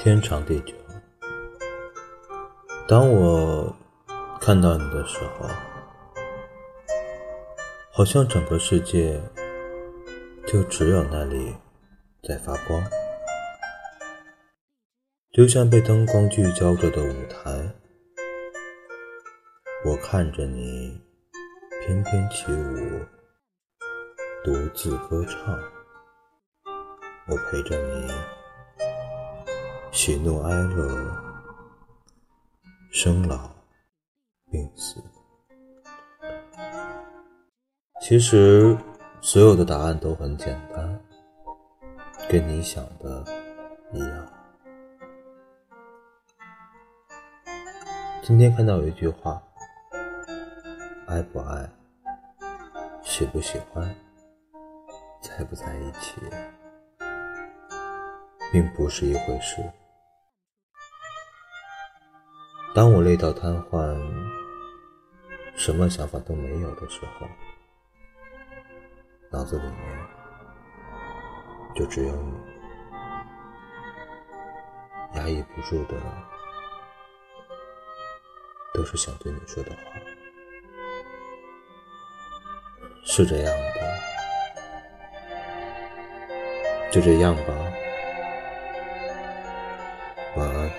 天长地久。当我看到你的时候，好像整个世界就只有那里在发光，就像被灯光聚焦着的舞台。我看着你翩翩起舞，独自歌唱。我陪着你，喜怒哀乐，生老病死。其实，所有的答案都很简单，跟你想的一样。今天看到有一句话：“爱不爱，喜不喜欢，在不在一起。”并不是一回事。当我累到瘫痪，什么想法都没有的时候，脑子里面就只有你，压抑不住的都是想对你说的话，是这样的，就这样吧。晚安。